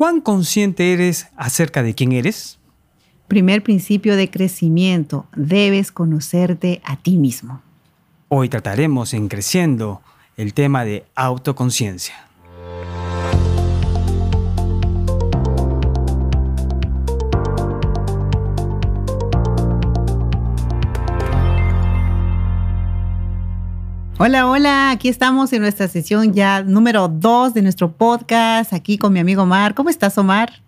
¿Cuán consciente eres acerca de quién eres? Primer principio de crecimiento, debes conocerte a ti mismo. Hoy trataremos en Creciendo el tema de autoconciencia. Hola, hola, aquí estamos en nuestra sesión ya número dos de nuestro podcast, aquí con mi amigo Omar. ¿Cómo estás, Omar?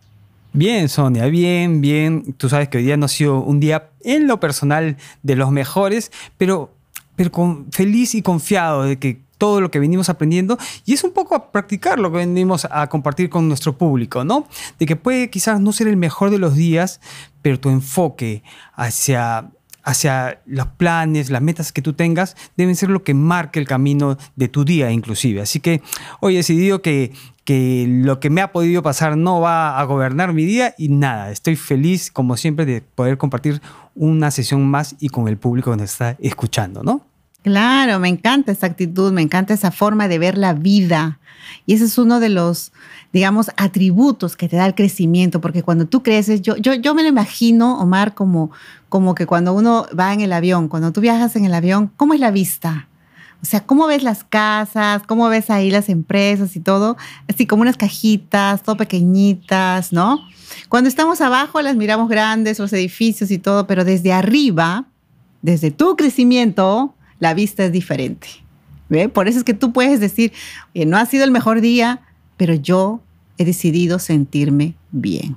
Bien, Sonia, bien, bien. Tú sabes que hoy día no ha sido un día en lo personal de los mejores, pero, pero con, feliz y confiado de que todo lo que venimos aprendiendo y es un poco a practicar lo que venimos a compartir con nuestro público, ¿no? De que puede quizás no ser el mejor de los días, pero tu enfoque hacia hacia los planes, las metas que tú tengas, deben ser lo que marque el camino de tu día inclusive. Así que hoy he decidido que, que lo que me ha podido pasar no va a gobernar mi día y nada, estoy feliz como siempre de poder compartir una sesión más y con el público que nos está escuchando, ¿no? Claro, me encanta esa actitud, me encanta esa forma de ver la vida. Y ese es uno de los, digamos, atributos que te da el crecimiento, porque cuando tú creces, yo, yo, yo me lo imagino, Omar, como, como que cuando uno va en el avión, cuando tú viajas en el avión, ¿cómo es la vista? O sea, ¿cómo ves las casas? ¿Cómo ves ahí las empresas y todo? Así como unas cajitas, todo pequeñitas, ¿no? Cuando estamos abajo las miramos grandes, los edificios y todo, pero desde arriba, desde tu crecimiento, la vista es diferente. ¿ve? Por eso es que tú puedes decir, no ha sido el mejor día, pero yo he decidido sentirme bien.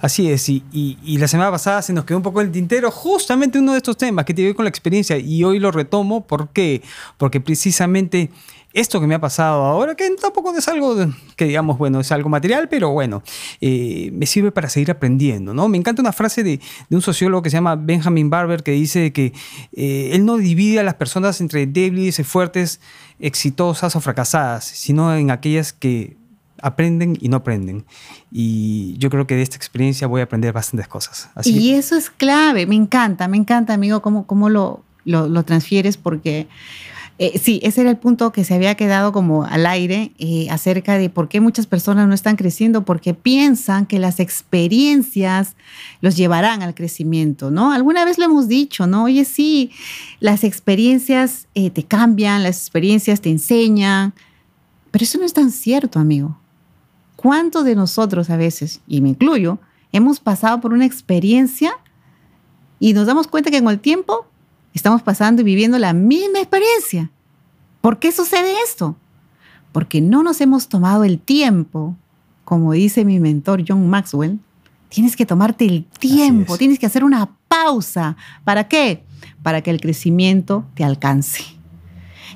Así es, y, y, la semana pasada se nos quedó un poco el tintero justamente uno de estos temas que tiene que con la experiencia y hoy lo retomo. ¿Por qué? Porque precisamente esto que me ha pasado ahora, que tampoco es algo que digamos, bueno, es algo material, pero bueno, eh, me sirve para seguir aprendiendo, ¿no? Me encanta una frase de, un sociólogo que se llama Benjamin Barber que dice que eh, él no divide a las personas entre débiles y fuertes, exitosas o fracasadas, sino en aquellas que aprenden y no aprenden. Y yo creo que de esta experiencia voy a aprender bastantes cosas. y eso es clave, me encanta, me encanta, amigo, cómo, cómo lo, lo, lo transfieres, porque eh, sí, ese era el punto que se había quedado como al aire eh, acerca de por qué muchas personas no están creciendo, porque piensan que las experiencias los llevarán al crecimiento, ¿no? Alguna vez lo hemos dicho, ¿no? Oye, sí, las experiencias eh, te cambian, las experiencias te enseñan, pero eso no es tan cierto, amigo. ¿Cuántos de nosotros a veces, y me incluyo, hemos pasado por una experiencia y nos damos cuenta que con el tiempo estamos pasando y viviendo la misma experiencia. ¿Por qué sucede esto? Porque no nos hemos tomado el tiempo, como dice mi mentor John Maxwell, tienes que tomarte el tiempo, tienes que hacer una pausa. ¿Para qué? Para que el crecimiento te alcance.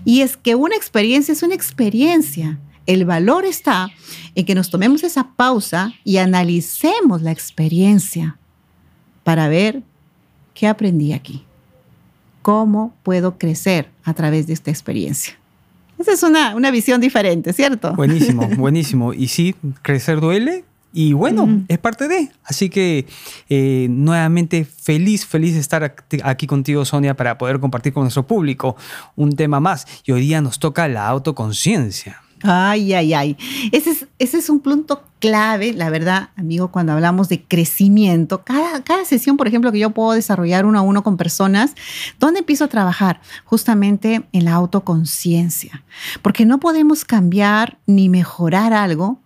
Y es que una experiencia es una experiencia. El valor está en que nos tomemos esa pausa y analicemos la experiencia para ver qué aprendí aquí cómo puedo crecer a través de esta experiencia. Esa es una, una visión diferente, ¿cierto? Buenísimo, buenísimo. Y sí, crecer duele, y bueno, es parte de. Así que eh, nuevamente feliz, feliz de estar aquí contigo, Sonia, para poder compartir con nuestro público un tema más. Y hoy día nos toca la autoconciencia. Ay, ay, ay. Ese es, un punto clave, la verdad, amigo, cuando hablamos de crecimiento. Cada, cada sesión, por ejemplo, que yo puedo desarrollar uno a uno con personas, ¿dónde empiezo a trabajar? Justamente en la autoconciencia. Porque no podemos cambiar ni mejorar algo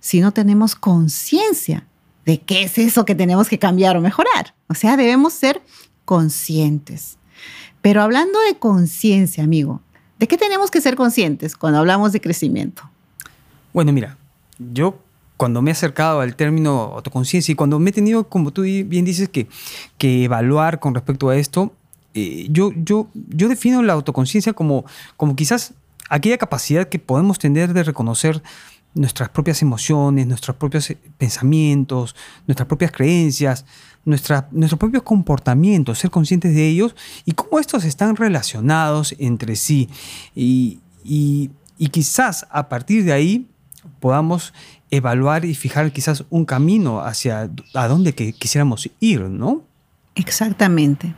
si no tenemos conciencia de qué es eso que tenemos que cambiar o mejorar. O sea, debemos ser conscientes. Pero hablando de conciencia, amigo, ¿De qué tenemos que ser conscientes cuando hablamos de crecimiento? Bueno, mira, yo cuando me he acercado al término autoconciencia y cuando me he tenido, como tú bien dices, que, que evaluar con respecto a esto, eh, yo, yo, yo defino la autoconciencia como, como quizás aquella capacidad que podemos tener de reconocer nuestras propias emociones, nuestros propios eh, pensamientos, nuestras propias creencias, nuestra, nuestros propios comportamientos, ser conscientes de ellos y cómo estos están relacionados entre sí. Y, quizás a partir de ahí podamos evaluar y fijar quizás un camino hacia a dónde quisiéramos ir, ¿no? Exactamente.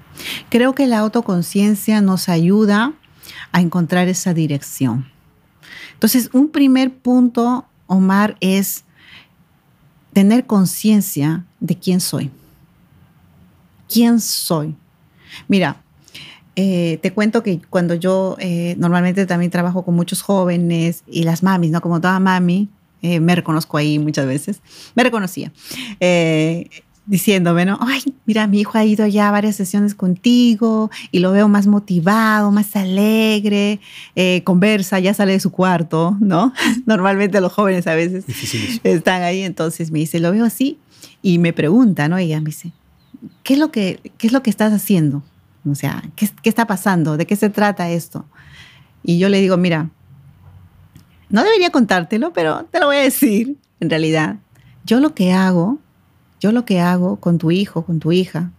Creo que la autoconciencia nos ayuda a encontrar esa dirección. Entonces, un primer punto, Omar, es tener conciencia de quién soy. ¿Quién soy? Mira, eh, te cuento que cuando yo eh, normalmente también trabajo con muchos jóvenes y las mamis, ¿no? Como toda mami, eh, me reconozco ahí muchas veces, me reconocía, diciéndome, ¿no? Ay, mira, mi hijo ha ido ya a varias sesiones contigo y lo veo más motivado, más alegre, conversa, ya sale de su cuarto, ¿no? Normalmente los jóvenes a veces están ahí, entonces me dice, lo veo así y me pregunta, ¿no? Ella me dice, ¿qué es lo que, qué es lo que estás haciendo? O sea, ¿qué, está pasando? ¿De qué se trata esto? Y yo le digo, mira, no debería contártelo, pero te lo voy a decir, en realidad. Yo lo que hago, yo lo que hago con tu hijo, con tu hija,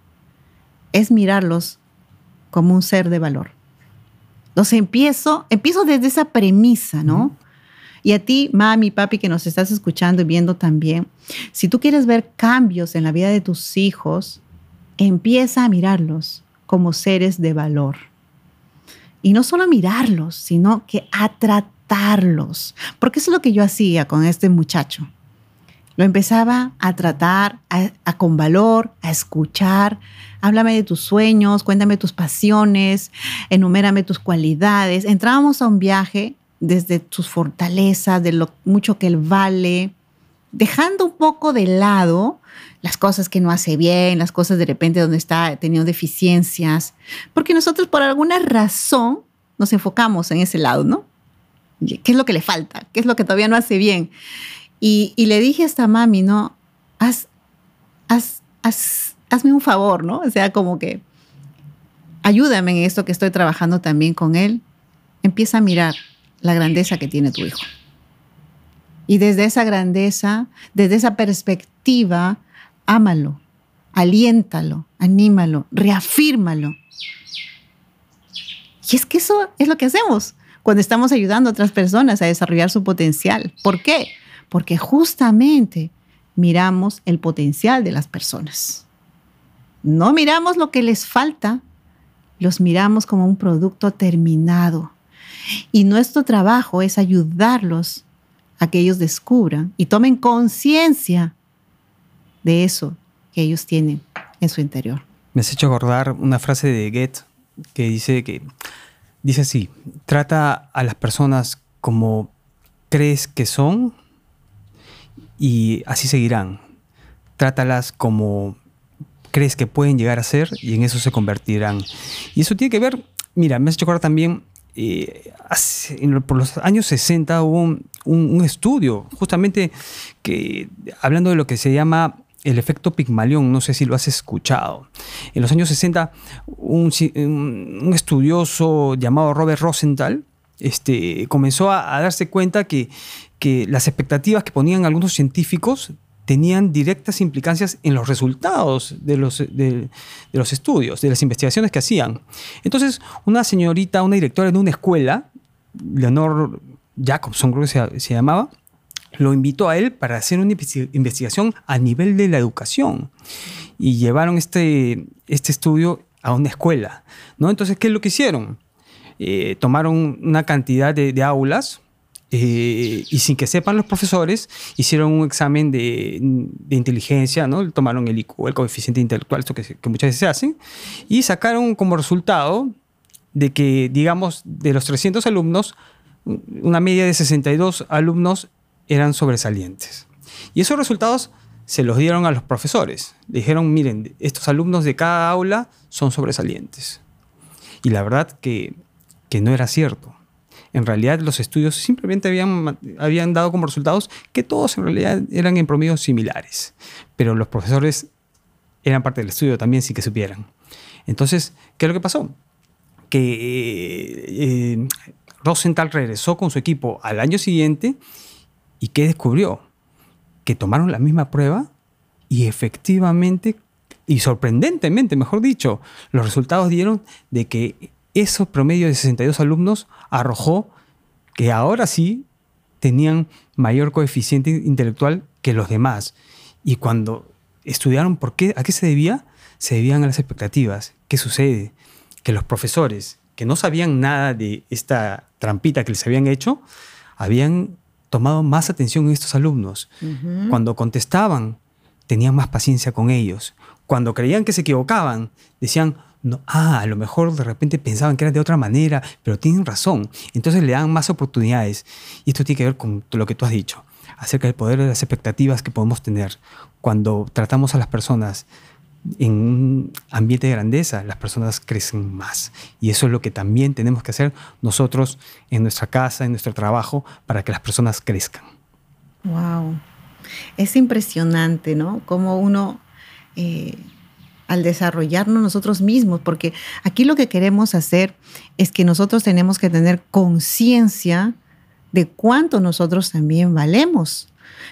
es mirarlos como un ser de valor. Entonces empiezo, empiezo desde esa premisa, ¿no? Y a ti, mami, papi, que nos estás escuchando y viendo también, si tú quieres ver cambios en la vida de tus hijos, empieza a mirarlos como seres de valor. Y no solo mirarlos, sino que a tratarlos. Porque eso es lo que yo hacía con este muchacho. Lo empezaba a tratar a, con valor, a escuchar. Háblame de tus sueños, cuéntame tus pasiones, enumérame tus cualidades. Entrábamos a un viaje desde sus fortalezas, de lo mucho que él vale, dejando un poco de lado las cosas que no hace bien, las cosas de repente donde está teniendo deficiencias, porque nosotros por alguna razón nos enfocamos en ese lado, ¿no? ¿Qué es lo que le falta? ¿Qué es lo que todavía no hace bien? Y, le dije a esta mami, ¿no? Haz, haz, hazme un favor, ¿no? O sea, como que ayúdame en esto que estoy trabajando también con él. Empieza a mirar la grandeza que tiene tu hijo. Y desde esa grandeza, desde esa perspectiva, ámalo, aliéntalo, anímalo, reafírmalo. Y es que eso es lo que hacemos cuando estamos ayudando a otras personas a desarrollar su potencial. ¿Por qué? Porque justamente miramos el potencial de las personas. No miramos lo que les falta, los miramos como un producto terminado. Y nuestro trabajo es ayudarlos a que ellos descubran y tomen conciencia de eso que ellos tienen en su interior. Me has hecho acordar una frase de Goethe que dice que dice así: trata a las personas como crees que son y así seguirán. Trátalas como crees que pueden llegar a ser y en eso se convertirán. Y eso tiene que ver, mira, me has hecho acordar también eh, por los años 60 hubo un, estudio justamente que hablando de lo que se llama el efecto Pigmalión, no sé si lo has escuchado. En los años 60, un, estudioso llamado Robert Rosenthal este, comenzó a, darse cuenta que, que las expectativas que ponían algunos científicos tenían directas implicancias en los resultados de los, de, los estudios, de las investigaciones que hacían. Entonces, una señorita, una directora de una escuela, Leonor Jacobson creo que se, llamaba, lo invitó a él para hacer una investigación a nivel de la educación. Y llevaron este, este estudio a una escuela. ¿no? Entonces, ¿qué es lo que hicieron? Eh, tomaron una cantidad de aulas, eh, y sin que sepan los profesores, hicieron un examen de, inteligencia, ¿no? Tomaron el IQ, el coeficiente intelectual, esto que, muchas veces se hace, y sacaron como resultado de que, digamos, de los 300 alumnos, una media de 62 alumnos eran sobresalientes. Y esos resultados se los dieron a los profesores. dijeron, miren, estos alumnos de cada aula son sobresalientes. Y la verdad que, que no era cierto en realidad los estudios simplemente habían, habían dado como resultados que todos en realidad eran en promedio similares, pero los profesores eran parte del estudio también, sí que supieran. Entonces, ¿qué es lo que pasó? Que eh, Rosenthal regresó con su equipo al año siguiente y ¿qué descubrió? Que tomaron la misma prueba y efectivamente, y sorprendentemente, mejor dicho, los resultados dieron de que esos promedio de 62 alumnos arrojó que ahora sí tenían mayor coeficiente intelectual que los demás. Y cuando estudiaron por qué, a qué se debía, se debían a las expectativas. ¿Qué sucede? Que los profesores, que no sabían nada de esta trampita que les habían hecho, habían tomado más atención en estos alumnos. Cuando contestaban, tenían más paciencia con ellos. Cuando creían que se equivocaban, decían, no, ah, a lo mejor de repente pensaban que era de otra manera, pero tienen razón. Entonces le dan más oportunidades. Y esto tiene que ver con lo que tú has dicho, acerca del poder de las expectativas que podemos tener. Cuando tratamos a las personas en un ambiente de grandeza, las personas crecen más. Y eso es lo que también tenemos que hacer nosotros en nuestra casa, en nuestro trabajo, para que las personas crezcan. Wow. Es impresionante, ¿no? Cómo uno, eh, al desarrollarnos nosotros mismos, porque aquí lo que queremos hacer es que nosotros tenemos que tener conciencia de cuánto nosotros también valemos.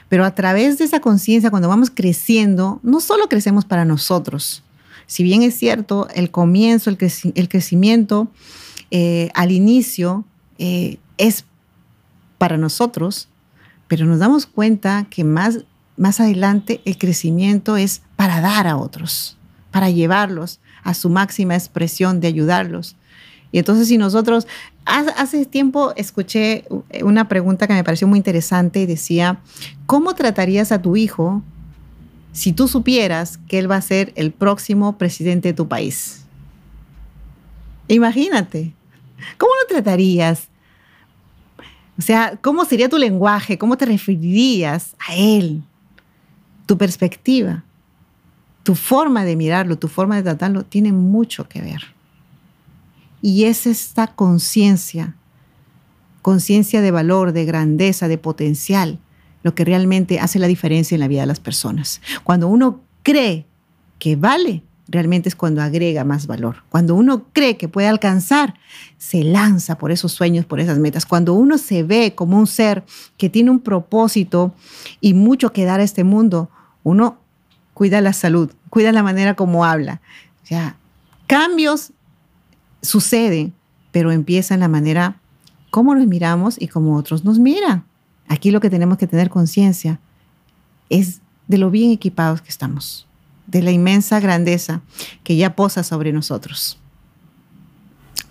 Pero a través de esa conciencia, cuando vamos creciendo, no solo crecemos para nosotros. Si bien es cierto, el comienzo, el, crecimiento eh, al inicio eh, es para nosotros, pero nos damos cuenta que más, más adelante el crecimiento es para dar a otros, para llevarlos a su máxima expresión de ayudarlos. Y entonces si nosotros, hace tiempo escuché una pregunta que me pareció muy interesante y decía, ¿cómo tratarías a tu hijo si tú supieras que él va a ser el próximo presidente de tu país? Imagínate, ¿cómo lo tratarías? O sea, ¿cómo sería tu lenguaje? ¿Cómo te referirías a él? Tu perspectiva, tu forma de mirarlo, tu forma de tratarlo, tiene mucho que ver. Y es esta conciencia, conciencia de valor, de grandeza, de potencial, lo que realmente hace la diferencia en la vida de las personas. Cuando uno cree que vale, realmente es cuando agrega más valor. Cuando uno cree que puede alcanzar, se lanza por esos sueños, por esas metas. Cuando uno se ve como un ser que tiene un propósito y mucho que dar a este mundo, uno cuida la salud, cuida la manera como habla. Sea, cambios suceden, pero empieza en la manera como nos miramos y como otros nos miran. Aquí lo que tenemos que tener conciencia es de lo bien equipados que estamos, de la inmensa grandeza que ya posa sobre nosotros.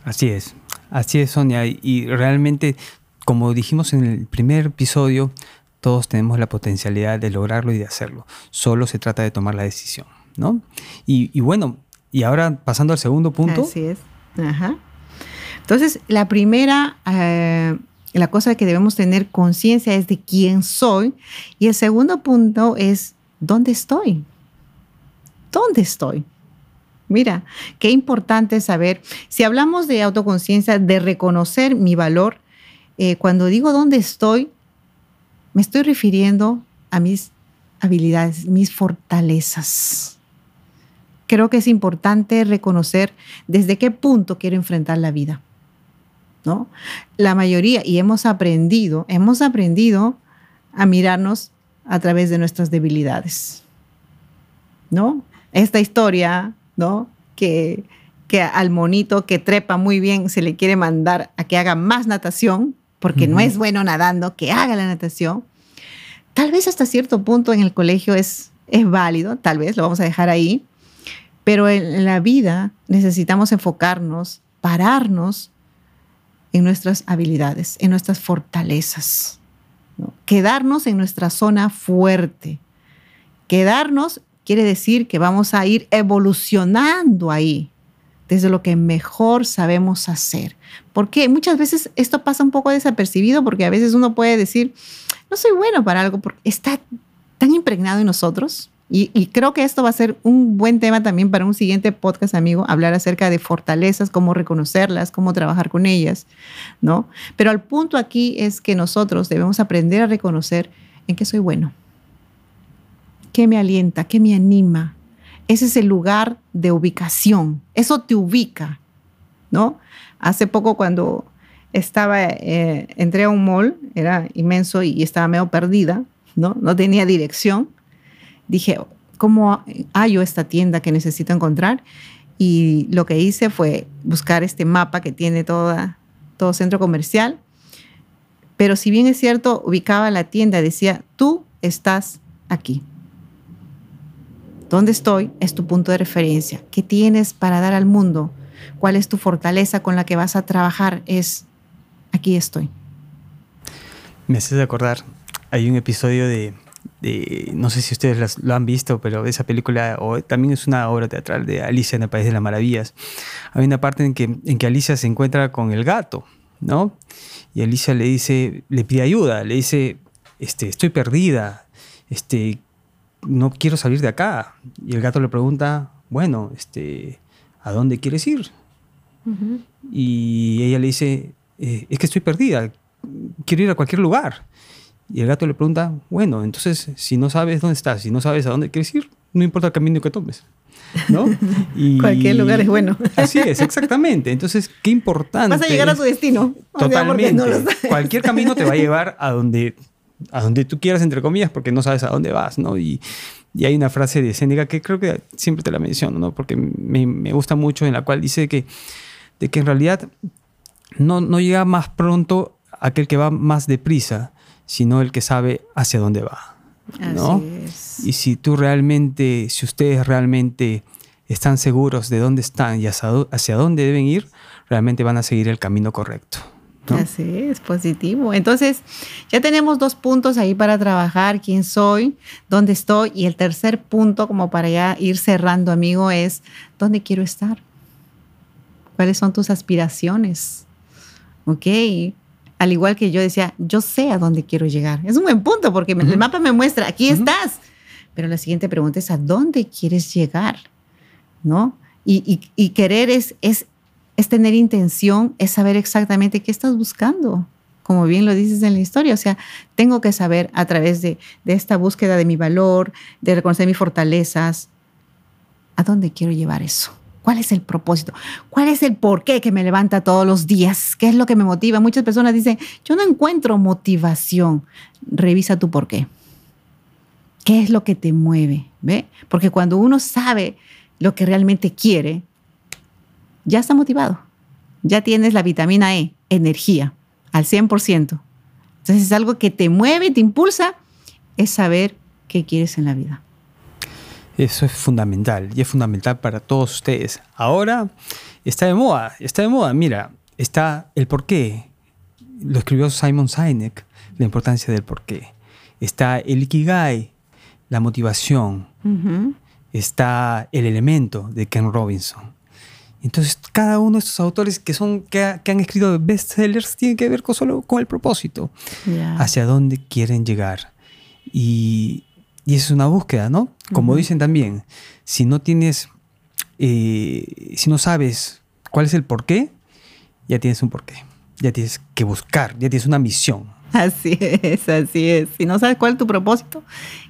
Así es, así es Sonia. Y realmente, como dijimos en el primer episodio, todos tenemos la potencialidad de lograrlo y de hacerlo. Solo se trata de tomar la decisión, ¿no? Y, bueno, y ahora pasando al segundo punto. Así es. Ajá. Entonces, la primera, eh, la cosa que debemos tener conciencia es de quién soy. Y el segundo punto es, ¿dónde estoy? ¿Dónde estoy? Mira, qué importante saber. Si hablamos de autoconciencia, de reconocer mi valor, eh, cuando digo dónde estoy, me estoy refiriendo a mis habilidades, mis fortalezas creo que es importante reconocer desde qué punto quiero enfrentar la vida. ¿no? La mayoría, y hemos aprendido, hemos aprendido a mirarnos a través de nuestras debilidades. ¿No? Esta historia, ¿no? Que, que al monito que trepa muy bien se le quiere mandar a que haga más natación, porque no es bueno nadando, que haga la natación. Tal vez hasta cierto punto en el colegio es, es válido, tal vez lo vamos a dejar ahí, pero en la vida necesitamos enfocarnos, pararnos en nuestras habilidades, en nuestras fortalezas. Quedarnos en nuestra zona fuerte. Quedarnos quiere decir que vamos a ir evolucionando ahí, desde lo que mejor sabemos hacer. Porque muchas veces esto pasa un poco desapercibido porque a veces uno puede decir, no soy bueno para algo porque está tan impregnado en nosotros y, creo que esto va a ser un buen tema también para un siguiente podcast, amigo, hablar acerca de fortalezas, cómo reconocerlas, cómo trabajar con ellas, ¿no? Pero el punto aquí es que nosotros debemos aprender a reconocer en qué soy bueno, qué me alienta, qué me anima. Ese es el lugar de ubicación, eso te ubica, ¿no? Hace poco cuando estaba, eh, entré a un mall, era inmenso y estaba medio perdida, ¿no? No tenía dirección dije, ¿cómo hallo esta tienda que necesito encontrar? Y lo que hice fue buscar este mapa que tiene toda, todo centro comercial. Pero si bien es cierto, ubicaba la tienda, decía, tú estás aquí. ¿Dónde estoy? Es tu punto de referencia. ¿Qué tienes para dar al mundo? ¿Cuál es tu fortaleza con la que vas a trabajar? Es, aquí estoy. Me haces acordar, hay un episodio de, no sé si ustedes lo han visto, pero esa película o, también es una obra teatral de Alicia en el País de las Maravillas. Hay una parte en que, en que Alicia se encuentra con el gato, ¿no? Y Alicia le dice, le pide ayuda, le dice, este, estoy perdida, este, no quiero salir de acá. Y el gato le pregunta, bueno, este, ¿a dónde quieres ir? Y ella le dice, eh, es que estoy perdida, quiero ir a cualquier lugar. Y el gato le pregunta, bueno, entonces si no sabes dónde estás, si no sabes a dónde quieres ir, no importa el camino que tomes. ¿no? Y cualquier lugar es bueno. Así es, exactamente. Entonces, qué importante. Vas a llegar a tu destino. Totalmente. cualquier camino te va a llevar a donde, a donde tú quieras, entre comillas, porque no sabes a dónde vas, ¿no? Y, y hay una frase de Séneca que creo que siempre te la menciono, ¿no? Porque me, me gusta mucho, en la cual dice que, de que en realidad no, no llega más pronto aquel que va más deprisa, sino el que sabe hacia dónde va. ¿no? Y si tú realmente, si ustedes realmente están seguros de dónde están y hacia, dónde deben ir, realmente van a seguir el camino correcto. Así es, positivo. Entonces, ya tenemos dos puntos ahí para trabajar, quién soy, dónde estoy, y el tercer punto, como para ya ir cerrando, amigo, es dónde quiero estar. ¿Cuáles son tus aspiraciones? Ok, al igual que yo decía, yo sé a dónde quiero llegar. Es un buen punto porque el mapa me muestra, aquí estás. Pero la siguiente pregunta es, ¿a dónde quieres llegar? ¿No? Y, querer es, es, es tener intención, es saber exactamente qué estás buscando como bien lo dices en la historia. O sea, tengo que saber a través de, de, esta búsqueda de mi valor, de reconocer mis fortalezas, a dónde quiero llevar eso. ¿Cuál es el propósito? ¿Cuál es el porqué que me levanta todos los días? ¿Qué es lo que me motiva? Muchas personas dicen, yo no encuentro motivación. Revisa tu porqué. ¿Qué es lo que te mueve? ¿Ve? Porque cuando uno sabe lo que realmente quiere, ya está motivado. Ya tienes la vitamina E, energía, al 100%. Entonces es algo que te mueve, te impulsa, es saber qué quieres en la vida. Eso es fundamental y es fundamental para todos ustedes. Ahora está de moda, está de moda. Mira, está el porqué. Lo escribió Simon Sinek, la importancia del porqué. Está el ikigai, la motivación. Está el elemento de Ken Robinson. Entonces, cada uno de estos autores que, son, que, han escrito bestsellers tiene que ver con, solo con el propósito, hacia dónde quieren llegar. Y, y es una búsqueda, ¿no? Como dicen también, si no tienes, eh, si no sabes cuál es el porqué, ya tienes un porqué. Ya tienes que buscar, ya tienes una misión. Así es, así es. Si no sabes cuál es tu propósito,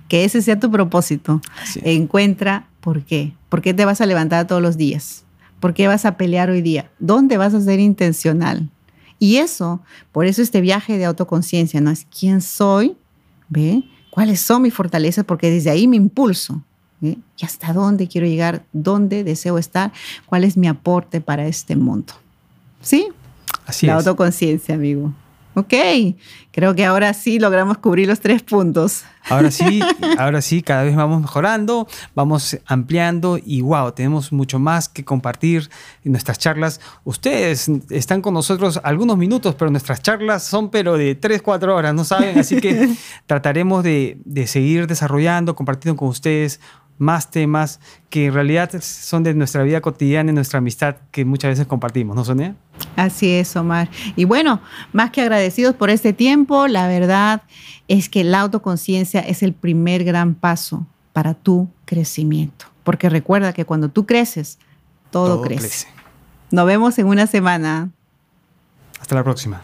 que ese sea tu propósito. Encuentra por qué. ¿Por qué te vas a levantar todos los días? ¿Por qué vas a pelear hoy día? ¿Dónde vas a ser intencional? Y eso, por eso este viaje de autoconciencia, ¿no? Es quién soy, ¿ve? Cuáles son mis fortalezas, porque desde ahí me impulso. ¿eh? ¿Y hasta dónde quiero llegar? ¿Dónde deseo estar? ¿Cuál es mi aporte para este mundo? ¿Sí? Así La autoconciencia, amigo. Ok, creo que ahora sí logramos cubrir los tres puntos. Ahora sí, ahora sí, cada vez vamos mejorando, vamos ampliando y wow, tenemos mucho más que compartir en nuestras charlas. Ustedes están con nosotros algunos minutos, pero nuestras charlas son pero de tres, cuatro horas, ¿no saben? Así que trataremos de, de seguir desarrollando, compartiendo con ustedes más temas que en realidad son de nuestra vida cotidiana y nuestra amistad que muchas veces compartimos, ¿no, Sonia? Así es, Omar. Y bueno, más que agradecidos por este tiempo, la verdad es que la autoconciencia es el primer gran paso para tu crecimiento. Porque recuerda que cuando tú creces, todo, crece. crece. Nos vemos en una semana. Hasta la próxima.